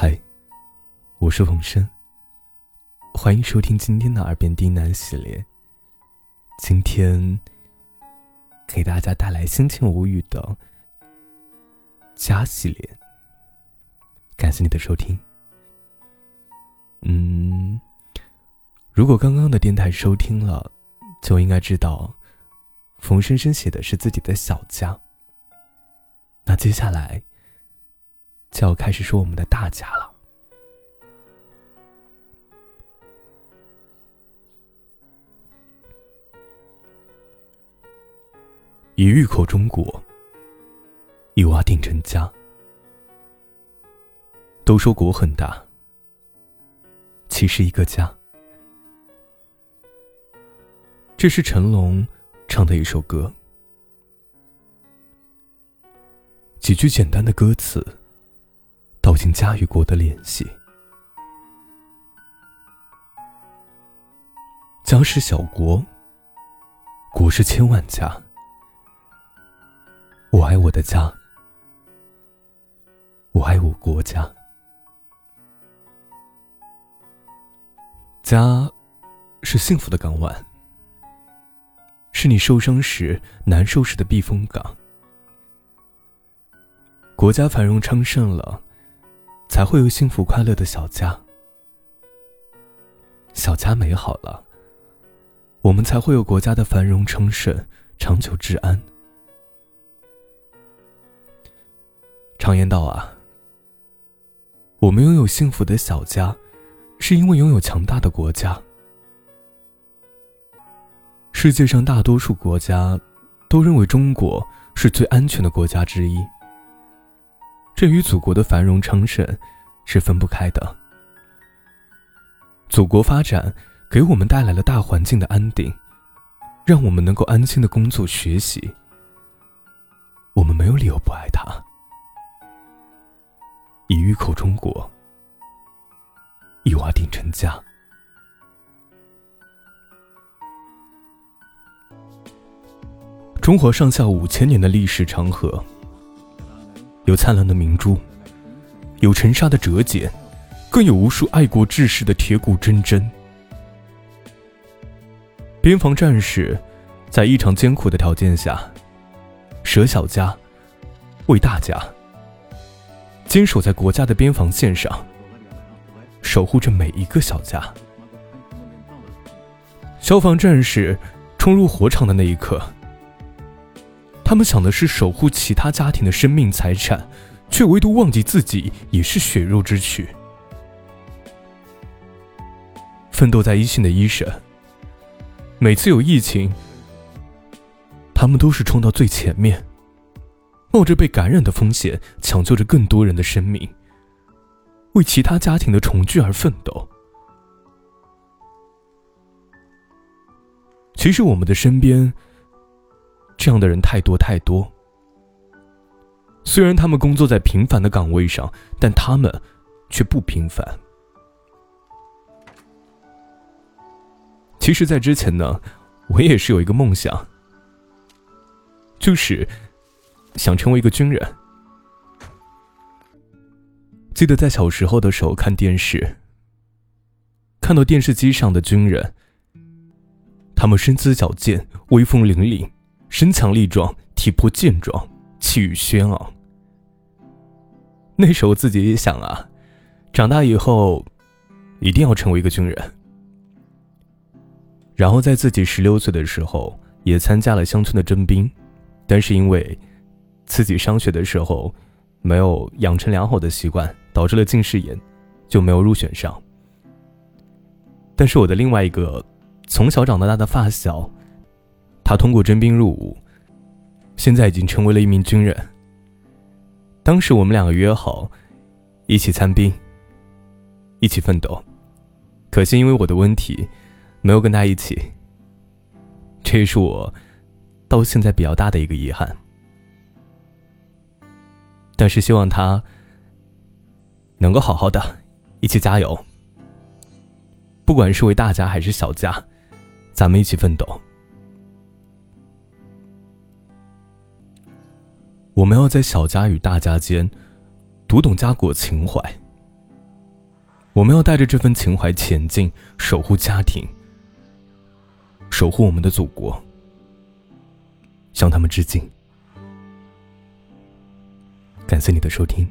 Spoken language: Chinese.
嗨，我是冯生。欢迎收听今天的耳边低喃系列。今天给大家带来心情无语的家系列。感谢你的收听。嗯，如果刚刚的电台收听了，就应该知道，冯生生写的是自己的小家。那接下来。就要开始说我们的大家了。以玉口中国，以瓦顶成家。都说国很大，其实一个家。这是成龙唱的一首歌，几句简单的歌词。道尽家与国的联系。家是小国，国是千万家。我爱我的家，我爱我国家。家是幸福的港湾，是你受伤时、难受时的避风港。国家繁荣昌盛了。才会有幸福快乐的小家，小家美好了，我们才会有国家的繁荣昌盛、长久治安。常言道啊，我们拥有幸福的小家，是因为拥有强大的国家。世界上大多数国家都认为中国是最安全的国家之一。这与祖国的繁荣昌盛是分不开的。祖国发展给我们带来了大环境的安定，让我们能够安心的工作学习。我们没有理由不爱它。以玉口中国，以瓦顶成家。中华上下五千年的历史长河。有灿烂的明珠，有沉沙的折戟，更有无数爱国志士的铁骨铮铮。边防战士在异常艰苦的条件下，舍小家为大家，坚守在国家的边防线上，守护着每一个小家。消防战士冲入火场的那一刻。他们想的是守护其他家庭的生命财产，却唯独忘记自己也是血肉之躯。奋斗在一线的医生，每次有疫情，他们都是冲到最前面，冒着被感染的风险，抢救着更多人的生命，为其他家庭的重聚而奋斗。其实，我们的身边。这样的人太多太多。虽然他们工作在平凡的岗位上，但他们却不平凡。其实，在之前呢，我也是有一个梦想，就是想成为一个军人。记得在小时候的时候看电视，看到电视机上的军人，他们身姿矫健，威风凛凛。身强力壮，体魄健壮，气宇轩昂。那时候自己也想啊，长大以后一定要成为一个军人。然后在自己十六岁的时候，也参加了乡村的征兵，但是因为自己上学的时候没有养成良好的习惯，导致了近视眼，就没有入选上。但是我的另外一个从小长到大的发小。他通过征兵入伍，现在已经成为了一名军人。当时我们两个约好，一起参兵，一起奋斗。可惜因为我的问题，没有跟他一起。这也是我到现在比较大的一个遗憾。但是希望他能够好好的，一起加油。不管是为大家还是小家，咱们一起奋斗。我们要在小家与大家间，读懂家国情怀，我们要带着这份情怀前进，守护家庭，守护我们的祖国，向他们致敬。感谢你的收听。